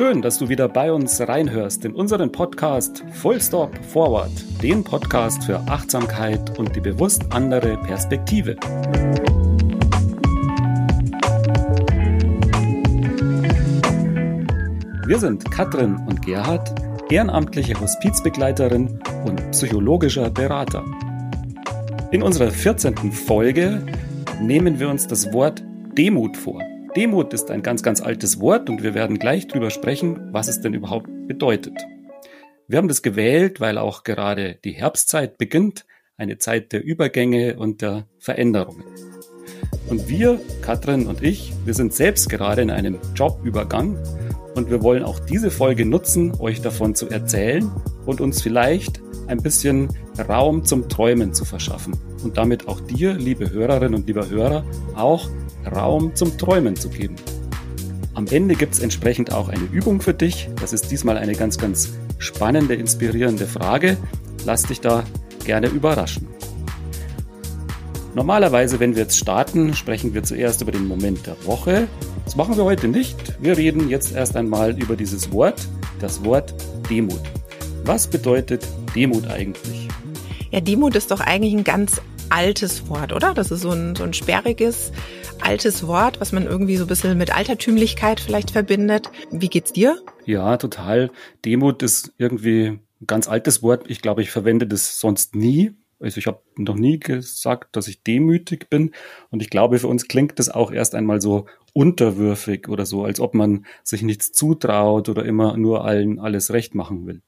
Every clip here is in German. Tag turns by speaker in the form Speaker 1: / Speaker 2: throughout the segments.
Speaker 1: Schön, dass du wieder bei uns reinhörst in unseren Podcast Full Stop Forward, den Podcast für Achtsamkeit und die bewusst andere Perspektive. Wir sind Katrin und Gerhard, ehrenamtliche Hospizbegleiterin und psychologischer Berater. In unserer 14. Folge nehmen wir uns das Wort Demut vor. Demut ist ein ganz, ganz altes Wort und wir werden gleich drüber sprechen, was es denn überhaupt bedeutet. Wir haben das gewählt, weil auch gerade die Herbstzeit beginnt, eine Zeit der Übergänge und der Veränderungen. Und wir, Katrin und ich, wir sind selbst gerade in einem Jobübergang und wir wollen auch diese Folge nutzen, euch davon zu erzählen und uns vielleicht ein bisschen Raum zum Träumen zu verschaffen und damit auch dir, liebe Hörerinnen und lieber Hörer, auch Raum zum Träumen zu geben. Am Ende gibt es entsprechend auch eine Übung für dich. Das ist diesmal eine ganz, ganz spannende, inspirierende Frage. Lass dich da gerne überraschen. Normalerweise, wenn wir jetzt starten, sprechen wir zuerst über den Moment der Woche. Das machen wir heute nicht. Wir reden jetzt erst einmal über dieses Wort, das Wort Demut. Was bedeutet Demut eigentlich?
Speaker 2: Ja, Demut ist doch eigentlich ein ganz altes Wort, oder? Das ist so ein, so ein sperriges, altes Wort, was man irgendwie so ein bisschen mit Altertümlichkeit vielleicht verbindet. Wie geht's dir?
Speaker 1: Ja, total. Demut ist irgendwie ein ganz altes Wort. Ich glaube, ich verwende das sonst nie. Also ich habe noch nie gesagt, dass ich demütig bin. Und ich glaube, für uns klingt das auch erst einmal so unterwürfig oder so, als ob man sich nichts zutraut oder immer nur allen alles recht machen will.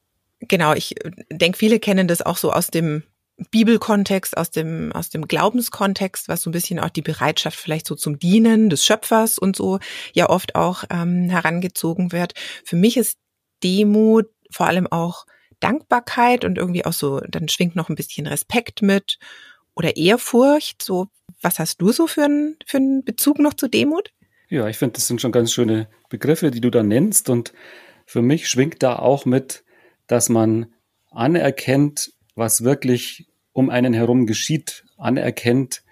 Speaker 2: Genau, ich denke, viele kennen das auch so aus dem Bibelkontext, aus dem, aus dem Glaubenskontext, was so ein bisschen auch die Bereitschaft vielleicht so zum Dienen des Schöpfers und so ja oft auch ähm, herangezogen wird. Für mich ist Demut vor allem auch Dankbarkeit und irgendwie auch so, dann schwingt noch ein bisschen Respekt mit oder Ehrfurcht. So, was hast du so für einen, für einen Bezug noch zu Demut?
Speaker 1: Ja, ich finde, das sind schon ganz schöne Begriffe, die du da nennst. Und für mich schwingt da auch mit, dass man anerkennt, was wirklich um einen herum geschieht, anerkennt,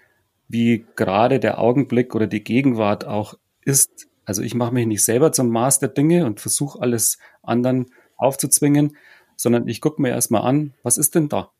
Speaker 1: wie gerade der Augenblick oder die Gegenwart auch ist. Also ich mache mich nicht selber zum Maß der Dinge und versuche alles anderen aufzuzwingen, sondern ich gucke mir erstmal an, was ist denn da?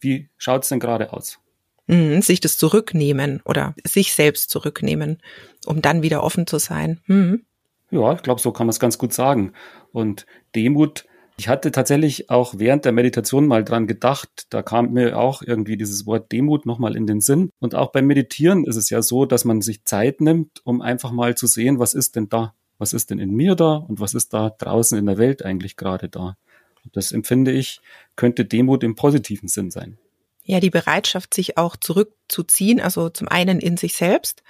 Speaker 1: Wie schaut es denn gerade aus?
Speaker 2: Mhm, sich das zurücknehmen oder sich selbst zurücknehmen, um dann wieder offen zu sein. Mhm.
Speaker 1: Ja, ich glaube, so kann man es ganz gut sagen. Und Demut ich hatte tatsächlich auch während der Meditation mal dran gedacht, da kam mir auch irgendwie dieses Wort Demut nochmal in den Sinn. Und auch beim Meditieren ist es ja so, dass man sich Zeit nimmt, um einfach mal zu sehen, was ist denn da? Was ist denn in mir da und was ist da draußen in der Welt eigentlich gerade da? Das empfinde ich, könnte Demut im positiven Sinn sein.
Speaker 2: Ja, die Bereitschaft, sich auch zurückzuziehen, also zum einen in sich selbst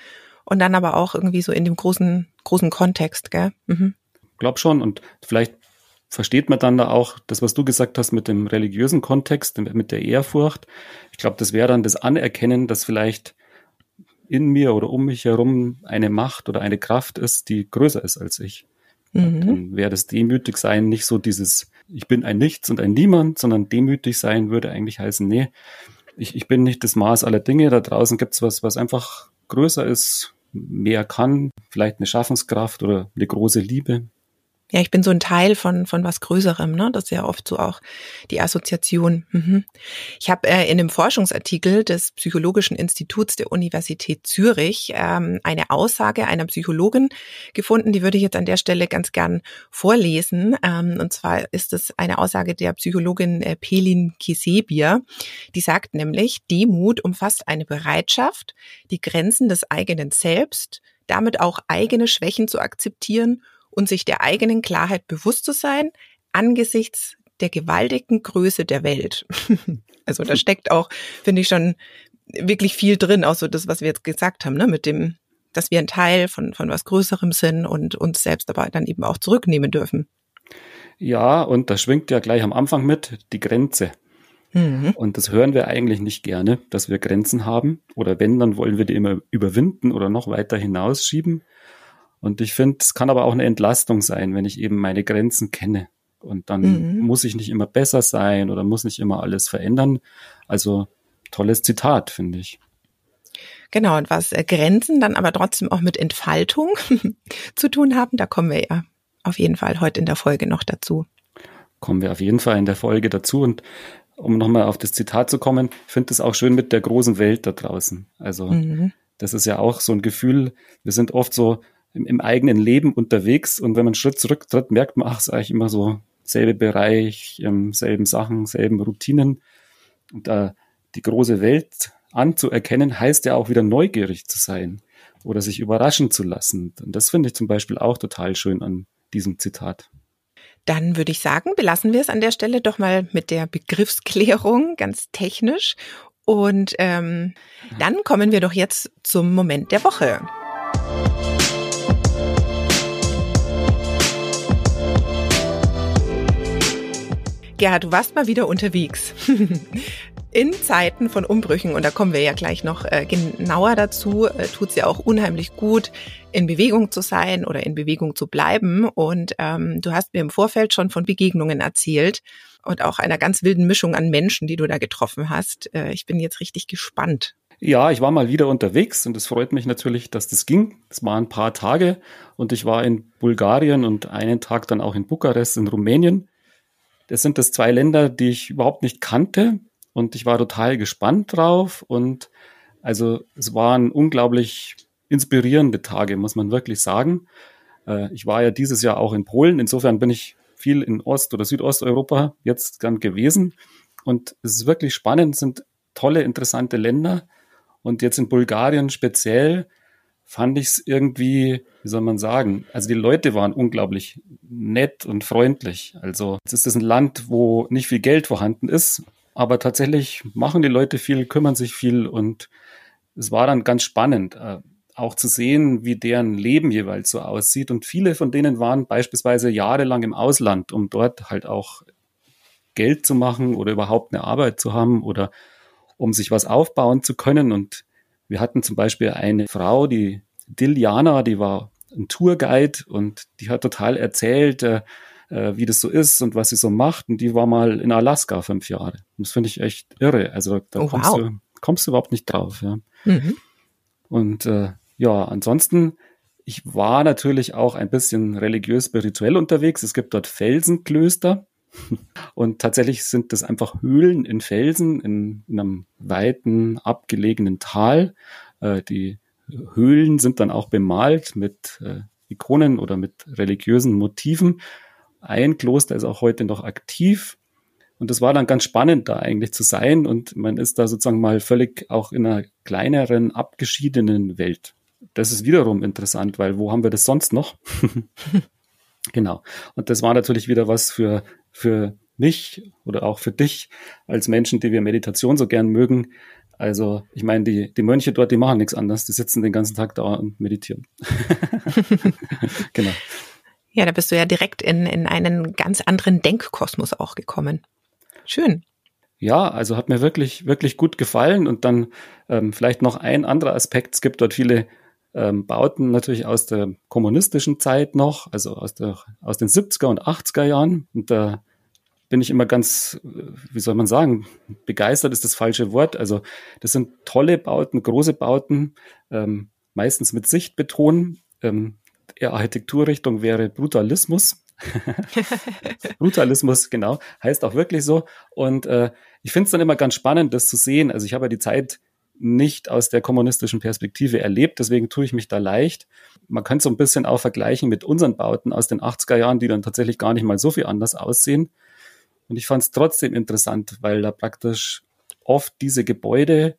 Speaker 2: und dann aber auch irgendwie so in dem großen, großen Kontext, gell? Mhm.
Speaker 1: Glaub schon. Und vielleicht versteht man dann da auch das, was du gesagt hast mit dem religiösen Kontext, mit der Ehrfurcht. Ich glaube, das wäre dann das Anerkennen, dass vielleicht in mir oder um mich herum eine Macht oder eine Kraft ist, die größer ist als ich. Mhm. Dann wäre das demütig sein nicht so dieses, ich bin ein Nichts und ein Niemand, sondern demütig sein würde eigentlich heißen, nee, ich, ich bin nicht das Maß aller Dinge. Da draußen gibt's was, was einfach größer ist, mehr kann, vielleicht eine Schaffenskraft oder eine große Liebe
Speaker 2: ja, ich bin so ein Teil von, von was Größerem, ne? Das ist ja oft so auch die Assoziation. Mhm. Ich habe äh, in einem Forschungsartikel des Psychologischen Instituts der Universität Zürich ähm, eine Aussage einer Psychologin gefunden, die würde ich jetzt an der Stelle ganz gern vorlesen. Ähm, und zwar ist es eine Aussage der Psychologin äh, Pelin Kisebier. Die sagt nämlich, Demut umfasst eine Bereitschaft, die Grenzen des eigenen Selbst, damit auch eigene Schwächen zu akzeptieren und sich der eigenen Klarheit bewusst zu sein angesichts der gewaltigen Größe der Welt. also da steckt auch, finde ich schon wirklich viel drin, auch so das, was wir jetzt gesagt haben, ne, mit dem, dass wir ein Teil von, von was Größerem sind und uns selbst aber dann eben auch zurücknehmen dürfen.
Speaker 1: Ja, und da schwingt ja gleich am Anfang mit die Grenze. Mhm. Und das hören wir eigentlich nicht gerne, dass wir Grenzen haben. Oder wenn, dann wollen wir die immer überwinden oder noch weiter hinausschieben. Und ich finde, es kann aber auch eine Entlastung sein, wenn ich eben meine Grenzen kenne. Und dann mhm. muss ich nicht immer besser sein oder muss nicht immer alles verändern. Also tolles Zitat, finde ich.
Speaker 2: Genau, und was äh, Grenzen dann aber trotzdem auch mit Entfaltung zu tun haben, da kommen wir ja auf jeden Fall heute in der Folge noch dazu.
Speaker 1: Kommen wir auf jeden Fall in der Folge dazu und um nochmal auf das Zitat zu kommen, ich finde es auch schön mit der großen Welt da draußen. Also mhm. das ist ja auch so ein Gefühl, wir sind oft so im, im, eigenen Leben unterwegs und wenn man einen Schritt zurücktritt, merkt man, ach, es ist eigentlich immer so selbe Bereich, ähm, selben Sachen, selben Routinen. Und äh, die große Welt anzuerkennen, heißt ja auch wieder neugierig zu sein oder sich überraschen zu lassen. Und das finde ich zum Beispiel auch total schön an diesem Zitat.
Speaker 2: Dann würde ich sagen, belassen wir es an der Stelle doch mal mit der Begriffsklärung, ganz technisch. Und ähm, dann kommen wir doch jetzt zum Moment der Woche. Gerhard, du warst mal wieder unterwegs. In Zeiten von Umbrüchen, und da kommen wir ja gleich noch äh, genauer dazu, äh, tut es ja auch unheimlich gut, in Bewegung zu sein oder in Bewegung zu bleiben. Und ähm, du hast mir im Vorfeld schon von Begegnungen erzählt und auch einer ganz wilden Mischung an Menschen, die du da getroffen hast. Äh, ich bin jetzt richtig gespannt.
Speaker 1: Ja, ich war mal wieder unterwegs und es freut mich natürlich, dass das ging. Es waren ein paar Tage und ich war in Bulgarien und einen Tag dann auch in Bukarest in Rumänien. Das sind das zwei Länder, die ich überhaupt nicht kannte. Und ich war total gespannt drauf. Und also es waren unglaublich inspirierende Tage, muss man wirklich sagen. Äh, ich war ja dieses Jahr auch in Polen, insofern bin ich viel in Ost- oder Südosteuropa jetzt dann gewesen. Und es ist wirklich spannend, es sind tolle, interessante Länder. Und jetzt in Bulgarien speziell fand ich es irgendwie, wie soll man sagen, also die Leute waren unglaublich nett und freundlich. Also es ist ein Land, wo nicht viel Geld vorhanden ist, aber tatsächlich machen die Leute viel, kümmern sich viel und es war dann ganz spannend, äh, auch zu sehen, wie deren Leben jeweils so aussieht. Und viele von denen waren beispielsweise jahrelang im Ausland, um dort halt auch Geld zu machen oder überhaupt eine Arbeit zu haben oder um sich was aufbauen zu können. Und wir hatten zum Beispiel eine Frau, die Diljana, die war ein Tourguide und die hat total erzählt, äh, äh, wie das so ist und was sie so macht. Und die war mal in Alaska fünf Jahre. Und das finde ich echt irre. Also da oh, kommst, wow. du, kommst du überhaupt nicht drauf. Ja. Mhm. Und äh, ja, ansonsten, ich war natürlich auch ein bisschen religiös-spirituell unterwegs. Es gibt dort Felsenklöster. Und tatsächlich sind das einfach Höhlen in Felsen in, in einem weiten, abgelegenen Tal. Äh, die Höhlen sind dann auch bemalt mit äh, Ikonen oder mit religiösen Motiven. Ein Kloster ist auch heute noch aktiv. Und das war dann ganz spannend, da eigentlich zu sein. Und man ist da sozusagen mal völlig auch in einer kleineren, abgeschiedenen Welt. Das ist wiederum interessant, weil wo haben wir das sonst noch? genau. Und das war natürlich wieder was für für mich oder auch für dich als Menschen, die wir Meditation so gern mögen. Also ich meine, die, die Mönche dort, die machen nichts anderes. Die sitzen den ganzen Tag da und meditieren.
Speaker 2: genau. Ja, da bist du ja direkt in, in einen ganz anderen Denkkosmos auch gekommen. Schön.
Speaker 1: Ja, also hat mir wirklich, wirklich gut gefallen. Und dann ähm, vielleicht noch ein anderer Aspekt. Es gibt dort viele ähm, Bauten natürlich aus der kommunistischen Zeit noch, also aus, der, aus den 70er und 80er Jahren. Und da bin ich immer ganz, wie soll man sagen, begeistert ist das falsche Wort. Also das sind tolle Bauten, große Bauten, ähm, meistens mit Sichtbeton. Ähm, eher Architekturrichtung wäre Brutalismus. Brutalismus, genau, heißt auch wirklich so. Und äh, ich finde es dann immer ganz spannend, das zu sehen. Also ich habe ja die Zeit nicht aus der kommunistischen Perspektive erlebt, deswegen tue ich mich da leicht. Man könnte so ein bisschen auch vergleichen mit unseren Bauten aus den 80er Jahren, die dann tatsächlich gar nicht mal so viel anders aussehen. Und ich fand es trotzdem interessant, weil da praktisch oft diese Gebäude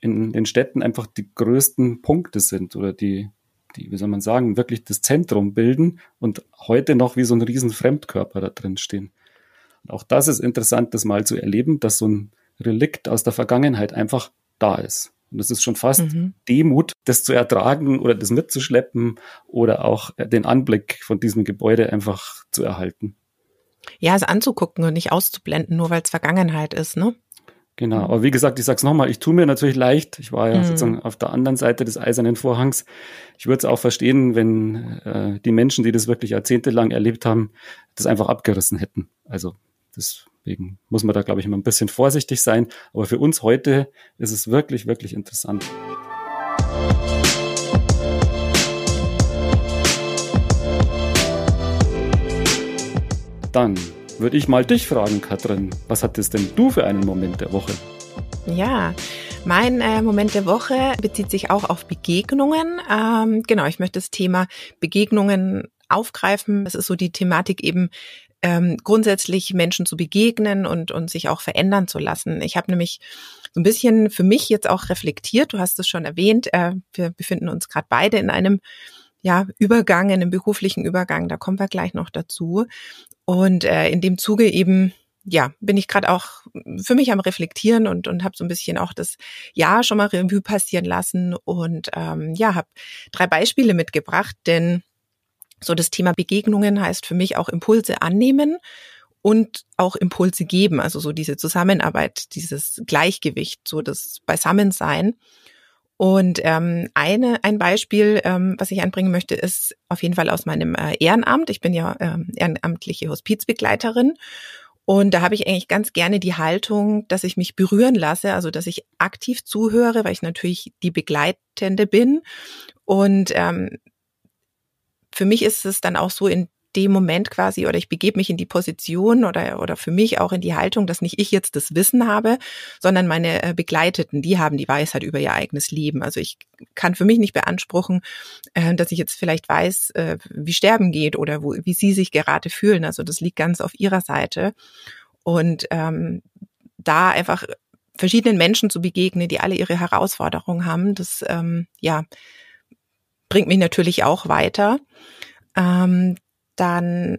Speaker 1: in den Städten einfach die größten Punkte sind oder die, die, wie soll man sagen, wirklich das Zentrum bilden und heute noch wie so ein riesen Fremdkörper da drin stehen. Und auch das ist interessant, das mal zu erleben, dass so ein Relikt aus der Vergangenheit einfach da ist. Und es ist schon fast mhm. Demut, das zu ertragen oder das mitzuschleppen oder auch den Anblick von diesem Gebäude einfach zu erhalten.
Speaker 2: Ja, es anzugucken und nicht auszublenden, nur weil es Vergangenheit ist, ne?
Speaker 1: Genau, aber wie gesagt, ich sag's nochmal, ich tue mir natürlich leicht. Ich war ja mhm. sozusagen auf der anderen Seite des eisernen Vorhangs. Ich würde es auch verstehen, wenn äh, die Menschen, die das wirklich jahrzehntelang erlebt haben, das einfach abgerissen hätten. Also deswegen muss man da, glaube ich, immer ein bisschen vorsichtig sein. Aber für uns heute ist es wirklich, wirklich interessant. Dann würde ich mal dich fragen, Katrin, was hattest denn du für einen Moment der Woche?
Speaker 2: Ja, mein äh, Moment der Woche bezieht sich auch auf Begegnungen. Ähm, genau, ich möchte das Thema Begegnungen aufgreifen. Das ist so die Thematik eben ähm, grundsätzlich Menschen zu begegnen und, und sich auch verändern zu lassen. Ich habe nämlich so ein bisschen für mich jetzt auch reflektiert, du hast es schon erwähnt, äh, wir befinden uns gerade beide in einem ja, Übergang, in einem beruflichen Übergang, da kommen wir gleich noch dazu. Und äh, in dem Zuge eben ja, bin ich gerade auch für mich am Reflektieren und, und habe so ein bisschen auch das Jahr schon mal Revue passieren lassen und ähm, ja, habe drei Beispiele mitgebracht, denn so das Thema Begegnungen heißt für mich auch Impulse annehmen und auch Impulse geben, also so diese Zusammenarbeit, dieses Gleichgewicht, so das Beisammensein. Und ähm, eine, ein Beispiel, ähm, was ich anbringen möchte, ist auf jeden Fall aus meinem äh, Ehrenamt. Ich bin ja ähm, ehrenamtliche Hospizbegleiterin. Und da habe ich eigentlich ganz gerne die Haltung, dass ich mich berühren lasse, also dass ich aktiv zuhöre, weil ich natürlich die Begleitende bin. Und ähm, für mich ist es dann auch so in dem Moment quasi oder ich begebe mich in die Position oder, oder für mich auch in die Haltung, dass nicht ich jetzt das Wissen habe, sondern meine äh, Begleiteten, die haben die Weisheit über ihr eigenes Leben. Also ich kann für mich nicht beanspruchen, äh, dass ich jetzt vielleicht weiß, äh, wie Sterben geht oder wo, wie sie sich gerade fühlen. Also das liegt ganz auf ihrer Seite. Und ähm, da einfach verschiedenen Menschen zu begegnen, die alle ihre Herausforderungen haben, das ähm, ja bringt mich natürlich auch weiter. Ähm, dann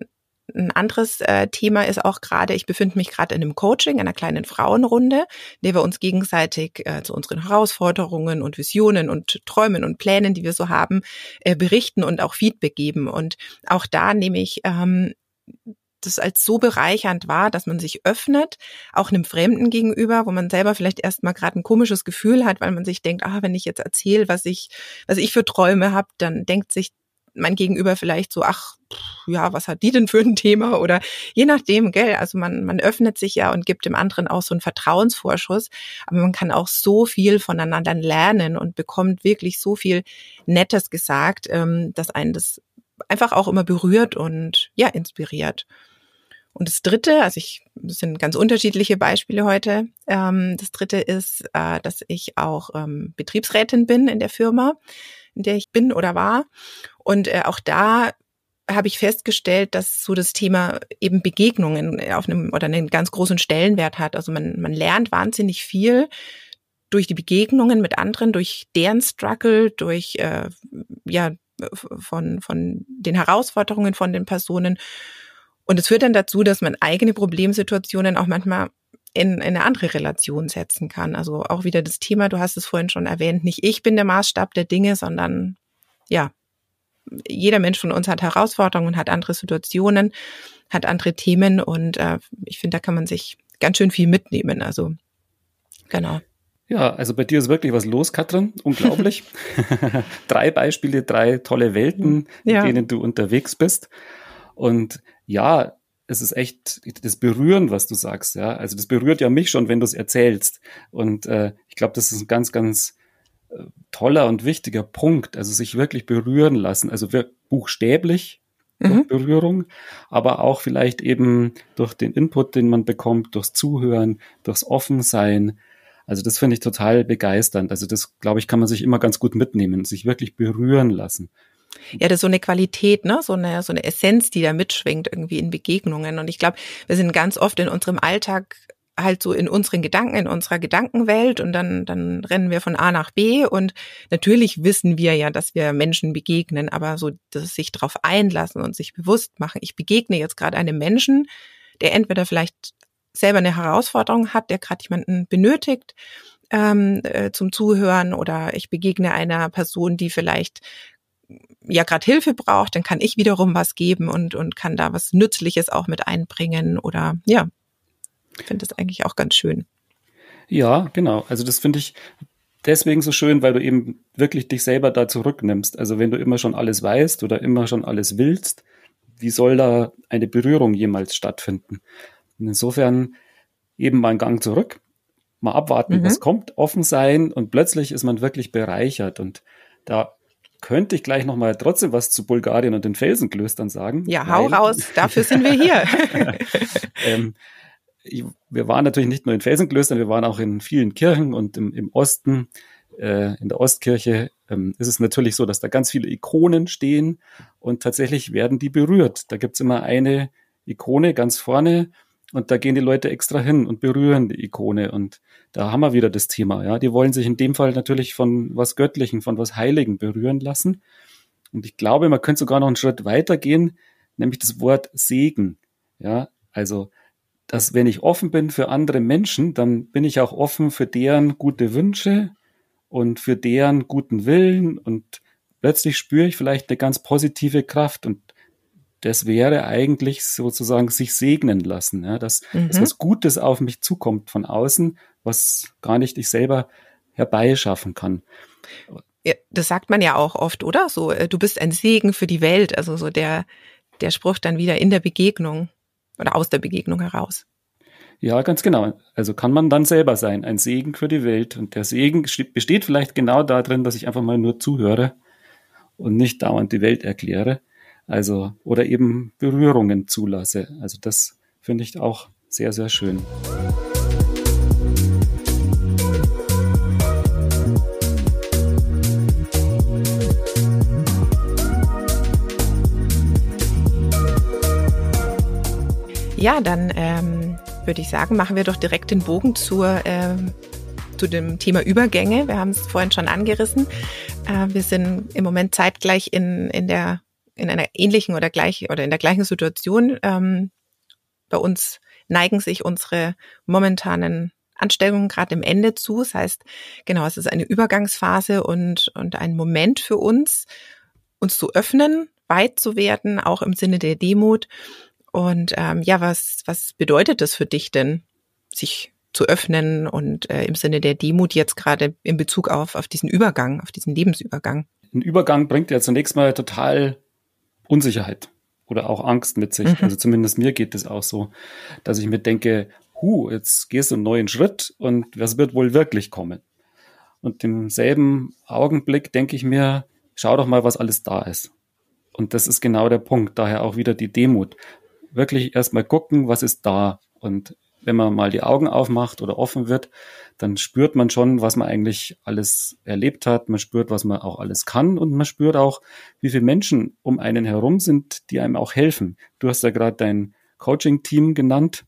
Speaker 2: ein anderes äh, Thema ist auch gerade, ich befinde mich gerade in einem Coaching, einer kleinen Frauenrunde, in der wir uns gegenseitig äh, zu unseren Herausforderungen und Visionen und Träumen und Plänen, die wir so haben, äh, berichten und auch Feedback geben. Und auch da nehme ich ähm, das als so bereichernd wahr, dass man sich öffnet, auch einem Fremden gegenüber, wo man selber vielleicht erstmal gerade ein komisches Gefühl hat, weil man sich denkt, ah, wenn ich jetzt erzähle, was ich, was ich für Träume habe, dann denkt sich mein Gegenüber vielleicht so, ach, ja, was hat die denn für ein Thema? Oder je nachdem, gell, also man, man öffnet sich ja und gibt dem anderen auch so einen Vertrauensvorschuss. Aber man kann auch so viel voneinander lernen und bekommt wirklich so viel Nettes gesagt, ähm, dass einen das einfach auch immer berührt und ja, inspiriert. Und das dritte, also ich, das sind ganz unterschiedliche Beispiele heute. Ähm, das dritte ist, äh, dass ich auch ähm, Betriebsrätin bin in der Firma in der ich bin oder war. Und äh, auch da habe ich festgestellt, dass so das Thema eben Begegnungen auf einem oder einen ganz großen Stellenwert hat. Also man, man lernt wahnsinnig viel durch die Begegnungen mit anderen, durch deren Struggle, durch äh, ja von von den Herausforderungen von den Personen. Und es führt dann dazu, dass man eigene Problemsituationen auch manchmal in, in eine andere Relation setzen kann. Also auch wieder das Thema, du hast es vorhin schon erwähnt, nicht ich bin der Maßstab der Dinge, sondern ja, jeder Mensch von uns hat Herausforderungen, hat andere Situationen, hat andere Themen und äh, ich finde, da kann man sich ganz schön viel mitnehmen. Also genau.
Speaker 1: Ja, also bei dir ist wirklich was los, Katrin. Unglaublich. drei Beispiele, drei tolle Welten, ja. in denen du unterwegs bist. Und ja, es ist echt das Berühren, was du sagst, ja. Also das berührt ja mich schon, wenn du es erzählst. Und äh, ich glaube, das ist ein ganz, ganz äh, toller und wichtiger Punkt. Also sich wirklich berühren lassen, also buchstäblich mhm. Berührung, aber auch vielleicht eben durch den Input, den man bekommt, durchs Zuhören, durchs Offensein. Also das finde ich total begeisternd. Also das, glaube ich, kann man sich immer ganz gut mitnehmen, sich wirklich berühren lassen.
Speaker 2: Ja, das ist so eine Qualität, ne, so eine, so eine Essenz, die da mitschwingt irgendwie in Begegnungen. Und ich glaube, wir sind ganz oft in unserem Alltag halt so in unseren Gedanken, in unserer Gedankenwelt und dann, dann rennen wir von A nach B und natürlich wissen wir ja, dass wir Menschen begegnen, aber so, dass sich darauf einlassen und sich bewusst machen, ich begegne jetzt gerade einem Menschen, der entweder vielleicht selber eine Herausforderung hat, der gerade jemanden benötigt ähm, äh, zum Zuhören oder ich begegne einer Person, die vielleicht ja gerade Hilfe braucht, dann kann ich wiederum was geben und, und kann da was Nützliches auch mit einbringen oder ja, finde das eigentlich auch ganz schön.
Speaker 1: Ja, genau. Also das finde ich deswegen so schön, weil du eben wirklich dich selber da zurücknimmst. Also wenn du immer schon alles weißt oder immer schon alles willst, wie soll da eine Berührung jemals stattfinden? Und insofern eben mal einen Gang zurück, mal abwarten, mhm. was kommt, offen sein und plötzlich ist man wirklich bereichert und da könnte ich gleich nochmal trotzdem was zu Bulgarien und den Felsenklöstern sagen.
Speaker 2: Ja, hau raus, dafür sind wir hier.
Speaker 1: ähm, ich, wir waren natürlich nicht nur in Felsenklöstern, wir waren auch in vielen Kirchen und im, im Osten, äh, in der Ostkirche ähm, ist es natürlich so, dass da ganz viele Ikonen stehen und tatsächlich werden die berührt. Da gibt's immer eine Ikone ganz vorne und da gehen die Leute extra hin und berühren die Ikone. Und da haben wir wieder das Thema. Ja, die wollen sich in dem Fall natürlich von was Göttlichen, von was Heiligen berühren lassen. Und ich glaube, man könnte sogar noch einen Schritt weiter gehen, nämlich das Wort Segen. Ja, also, dass wenn ich offen bin für andere Menschen, dann bin ich auch offen für deren gute Wünsche und für deren guten Willen und plötzlich spüre ich vielleicht eine ganz positive Kraft und das wäre eigentlich sozusagen sich segnen lassen, ja, dass, mhm. dass was Gutes auf mich zukommt von außen, was gar nicht ich selber herbeischaffen kann.
Speaker 2: Ja, das sagt man ja auch oft, oder? So, äh, du bist ein Segen für die Welt, also so der, der Spruch dann wieder in der Begegnung oder aus der Begegnung heraus.
Speaker 1: Ja, ganz genau. Also kann man dann selber sein, ein Segen für die Welt. Und der Segen besteht vielleicht genau darin, dass ich einfach mal nur zuhöre und nicht dauernd die Welt erkläre. Also, oder eben Berührungen zulasse. Also das finde ich auch sehr, sehr schön.
Speaker 2: Ja, dann ähm, würde ich sagen, machen wir doch direkt den Bogen zur, ähm, zu dem Thema Übergänge. Wir haben es vorhin schon angerissen. Äh, wir sind im Moment zeitgleich in, in der in einer ähnlichen oder gleich oder in der gleichen Situation. Ähm, bei uns neigen sich unsere momentanen Anstellungen gerade im Ende zu. Das heißt, genau, es ist eine Übergangsphase und, und ein Moment für uns, uns zu öffnen, weit zu werden, auch im Sinne der Demut. Und ähm, ja, was, was bedeutet das für dich denn, sich zu öffnen und äh, im Sinne der Demut jetzt gerade in Bezug auf, auf diesen Übergang, auf diesen Lebensübergang?
Speaker 1: Ein Übergang bringt ja zunächst mal total Unsicherheit oder auch Angst mit sich. Mhm. Also zumindest mir geht es auch so, dass ich mir denke, hu, jetzt gehst du einen neuen Schritt und was wird wohl wirklich kommen? Und im selben Augenblick denke ich mir, schau doch mal, was alles da ist. Und das ist genau der Punkt. Daher auch wieder die Demut. Wirklich erstmal gucken, was ist da. Und wenn man mal die Augen aufmacht oder offen wird, dann spürt man schon, was man eigentlich alles erlebt hat. Man spürt, was man auch alles kann und man spürt auch, wie viele Menschen um einen herum sind, die einem auch helfen. Du hast ja gerade dein Coaching-Team genannt.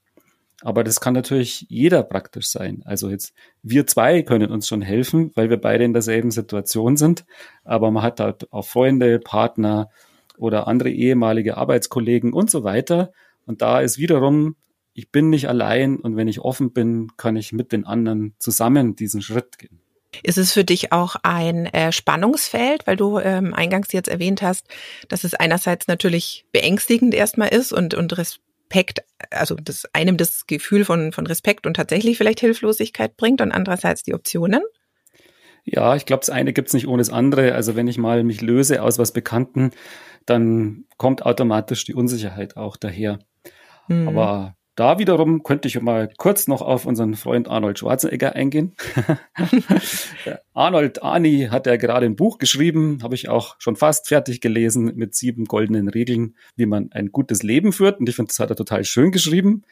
Speaker 1: Aber das kann natürlich jeder praktisch sein. Also jetzt, wir zwei können uns schon helfen, weil wir beide in derselben Situation sind. Aber man hat halt auch Freunde, Partner oder andere ehemalige Arbeitskollegen und so weiter. Und da ist wiederum ich bin nicht allein und wenn ich offen bin, kann ich mit den anderen zusammen diesen Schritt gehen.
Speaker 2: Ist es für dich auch ein äh, Spannungsfeld, weil du ähm, eingangs jetzt erwähnt hast, dass es einerseits natürlich beängstigend erstmal ist und, und Respekt, also das einem das Gefühl von, von Respekt und tatsächlich vielleicht Hilflosigkeit bringt und andererseits die Optionen?
Speaker 1: Ja, ich glaube, das eine gibt's nicht ohne das andere. Also wenn ich mal mich löse aus was Bekannten, dann kommt automatisch die Unsicherheit auch daher. Mhm. Aber da wiederum könnte ich mal kurz noch auf unseren Freund Arnold Schwarzenegger eingehen. Arnold Ani hat ja gerade ein Buch geschrieben, habe ich auch schon fast fertig gelesen mit sieben goldenen Regeln, wie man ein gutes Leben führt. Und ich finde, das hat er total schön geschrieben.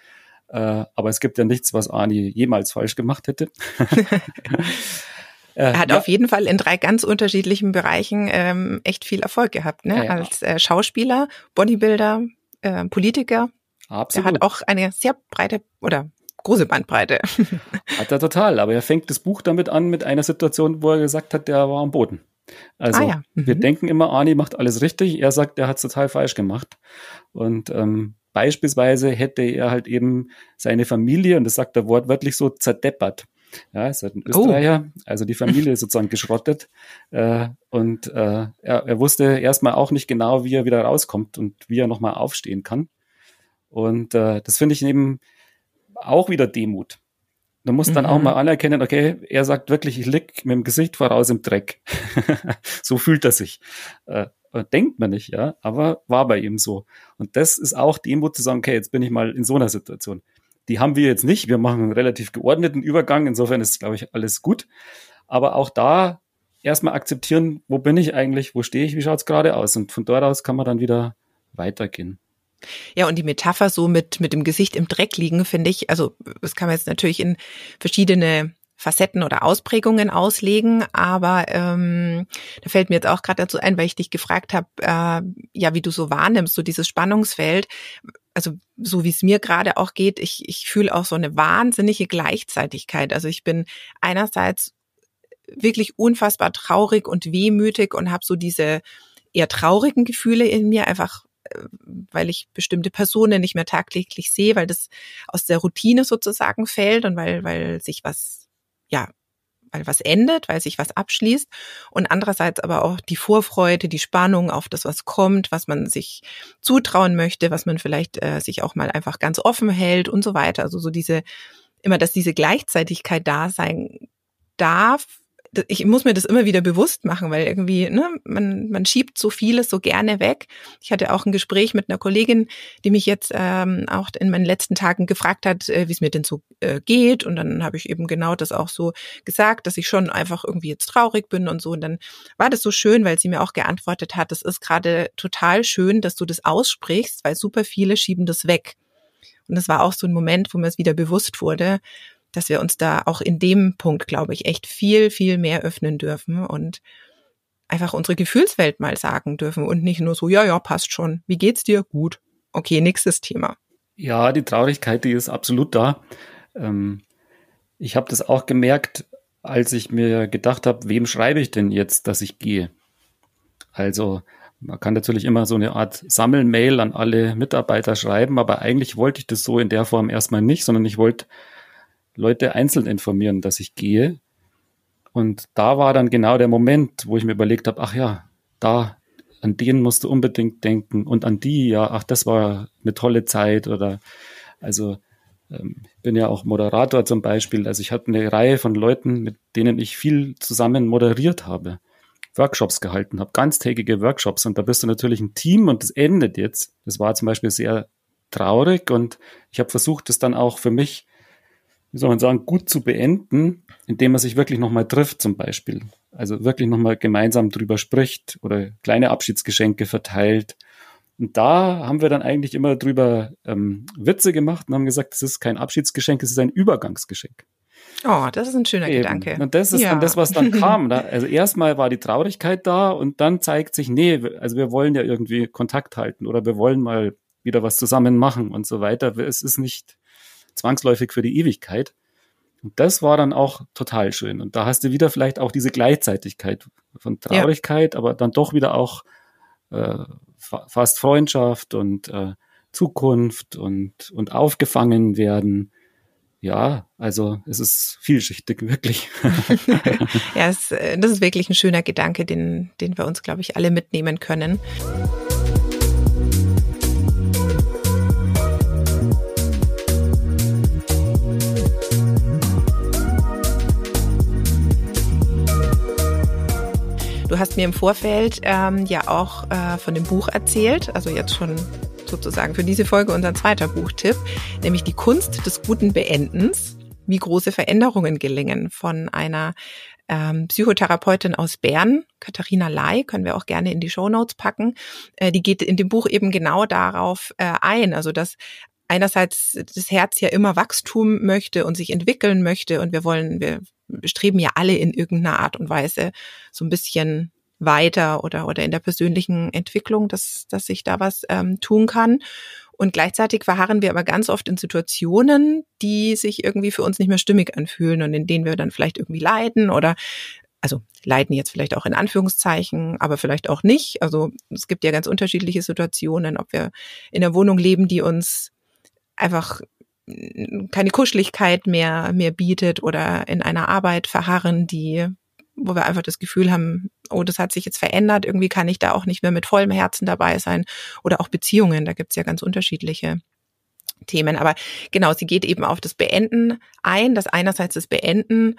Speaker 1: Äh, aber es gibt ja nichts, was Ani jemals falsch gemacht hätte.
Speaker 2: er hat ja. auf jeden Fall in drei ganz unterschiedlichen Bereichen ähm, echt viel Erfolg gehabt, ne? Ja, ja. Als äh, Schauspieler, Bodybuilder, äh, Politiker Absolut. Er hat auch eine sehr breite oder große Bandbreite.
Speaker 1: Hat er total, aber er fängt das Buch damit an mit einer Situation, wo er gesagt hat, der war am Boden. Also ah, ja. mhm. wir denken immer, Arnie macht alles richtig, er sagt, er hat es total falsch gemacht. Und ähm, beispielsweise hätte er halt eben seine Familie, und das sagt er wortwörtlich so, zerdeppert. Ja, ist halt ein oh. Österreicher, oh. also die Familie ist sozusagen geschrottet. Äh, und äh, er, er wusste erstmal auch nicht genau, wie er wieder rauskommt und wie er nochmal aufstehen kann. Und äh, das finde ich eben auch wieder Demut. Du musst dann mhm. auch mal anerkennen, okay, er sagt wirklich, ich lieg mit dem Gesicht voraus im Dreck. so fühlt er sich. Äh, denkt man nicht, ja, aber war bei ihm so. Und das ist auch Demut zu sagen, okay, jetzt bin ich mal in so einer Situation. Die haben wir jetzt nicht. Wir machen einen relativ geordneten Übergang. Insofern ist, glaube ich, alles gut. Aber auch da erstmal akzeptieren, wo bin ich eigentlich, wo stehe ich, wie schaut es gerade aus. Und von dort aus kann man dann wieder weitergehen.
Speaker 2: Ja, und die Metapher so mit, mit dem Gesicht im Dreck liegen, finde ich, also das kann man jetzt natürlich in verschiedene Facetten oder Ausprägungen auslegen, aber ähm, da fällt mir jetzt auch gerade dazu ein, weil ich dich gefragt habe, äh, ja, wie du so wahrnimmst, so dieses Spannungsfeld, also so wie es mir gerade auch geht, ich, ich fühle auch so eine wahnsinnige Gleichzeitigkeit. Also ich bin einerseits wirklich unfassbar traurig und wehmütig und habe so diese eher traurigen Gefühle in mir, einfach weil ich bestimmte Personen nicht mehr tagtäglich sehe, weil das aus der Routine sozusagen fällt und weil, weil sich was ja, weil was endet, weil sich was abschließt und andererseits aber auch die Vorfreude, die Spannung auf das, was kommt, was man sich zutrauen möchte, was man vielleicht äh, sich auch mal einfach ganz offen hält und so weiter. Also so diese, immer, dass diese Gleichzeitigkeit da sein darf, ich muss mir das immer wieder bewusst machen, weil irgendwie, ne, man, man schiebt so vieles so gerne weg. Ich hatte auch ein Gespräch mit einer Kollegin, die mich jetzt ähm, auch in meinen letzten Tagen gefragt hat, äh, wie es mir denn so äh, geht. Und dann habe ich eben genau das auch so gesagt, dass ich schon einfach irgendwie jetzt traurig bin und so. Und dann war das so schön, weil sie mir auch geantwortet hat, es ist gerade total schön, dass du das aussprichst, weil super viele schieben das weg. Und das war auch so ein Moment, wo mir es wieder bewusst wurde, dass wir uns da auch in dem Punkt, glaube ich, echt viel, viel mehr öffnen dürfen und einfach unsere Gefühlswelt mal sagen dürfen und nicht nur so, ja, ja, passt schon. Wie geht's dir? Gut. Okay, nächstes Thema.
Speaker 1: Ja, die Traurigkeit, die ist absolut da. Ähm, ich habe das auch gemerkt, als ich mir gedacht habe, wem schreibe ich denn jetzt, dass ich gehe? Also man kann natürlich immer so eine Art Sammelmail an alle Mitarbeiter schreiben, aber eigentlich wollte ich das so in der Form erstmal nicht, sondern ich wollte Leute einzeln informieren, dass ich gehe. Und da war dann genau der Moment, wo ich mir überlegt habe, ach ja, da, an den musst du unbedingt denken und an die, ja, ach, das war eine tolle Zeit oder also ähm, ich bin ja auch Moderator zum Beispiel. Also ich hatte eine Reihe von Leuten, mit denen ich viel zusammen moderiert habe, Workshops gehalten habe, ganztägige Workshops. Und da bist du natürlich ein Team und das endet jetzt. Das war zum Beispiel sehr traurig und ich habe versucht, das dann auch für mich wie soll man sagen, gut zu beenden, indem man sich wirklich nochmal trifft zum Beispiel. Also wirklich nochmal gemeinsam drüber spricht oder kleine Abschiedsgeschenke verteilt. Und da haben wir dann eigentlich immer drüber ähm, Witze gemacht und haben gesagt, es ist kein Abschiedsgeschenk, es ist ein Übergangsgeschenk.
Speaker 2: Oh, das ist ein schöner Eben. Gedanke.
Speaker 1: Und das ist ja. dann das, was dann kam. Ne? Also erstmal war die Traurigkeit da und dann zeigt sich, nee, also wir wollen ja irgendwie Kontakt halten oder wir wollen mal wieder was zusammen machen und so weiter. Es ist nicht, zwangsläufig für die Ewigkeit. Und das war dann auch total schön. Und da hast du wieder vielleicht auch diese Gleichzeitigkeit von Traurigkeit, ja. aber dann doch wieder auch äh, fast Freundschaft und äh, Zukunft und, und aufgefangen werden. Ja, also es ist vielschichtig, wirklich.
Speaker 2: ja, es, äh, das ist wirklich ein schöner Gedanke, den, den wir uns, glaube ich, alle mitnehmen können. Du hast mir im Vorfeld ähm, ja auch äh, von dem Buch erzählt, also jetzt schon sozusagen für diese Folge unser zweiter Buchtipp, nämlich die Kunst des guten Beendens, wie große Veränderungen gelingen von einer ähm, Psychotherapeutin aus Bern, Katharina Lai, können wir auch gerne in die Show Notes packen. Äh, die geht in dem Buch eben genau darauf äh, ein, also dass einerseits das Herz ja immer Wachstum möchte und sich entwickeln möchte und wir wollen, wir streben ja alle in irgendeiner Art und Weise so ein bisschen weiter oder oder in der persönlichen Entwicklung, dass dass sich da was ähm, tun kann. Und gleichzeitig verharren wir aber ganz oft in Situationen, die sich irgendwie für uns nicht mehr stimmig anfühlen und in denen wir dann vielleicht irgendwie leiden oder also leiden jetzt vielleicht auch in Anführungszeichen, aber vielleicht auch nicht. Also es gibt ja ganz unterschiedliche Situationen, ob wir in einer Wohnung leben, die uns einfach keine Kuscheligkeit mehr, mehr bietet oder in einer Arbeit verharren, die, wo wir einfach das Gefühl haben, oh, das hat sich jetzt verändert, irgendwie kann ich da auch nicht mehr mit vollem Herzen dabei sein oder auch Beziehungen, da gibt's ja ganz unterschiedliche Themen. Aber genau, sie geht eben auf das Beenden ein, dass einerseits das Beenden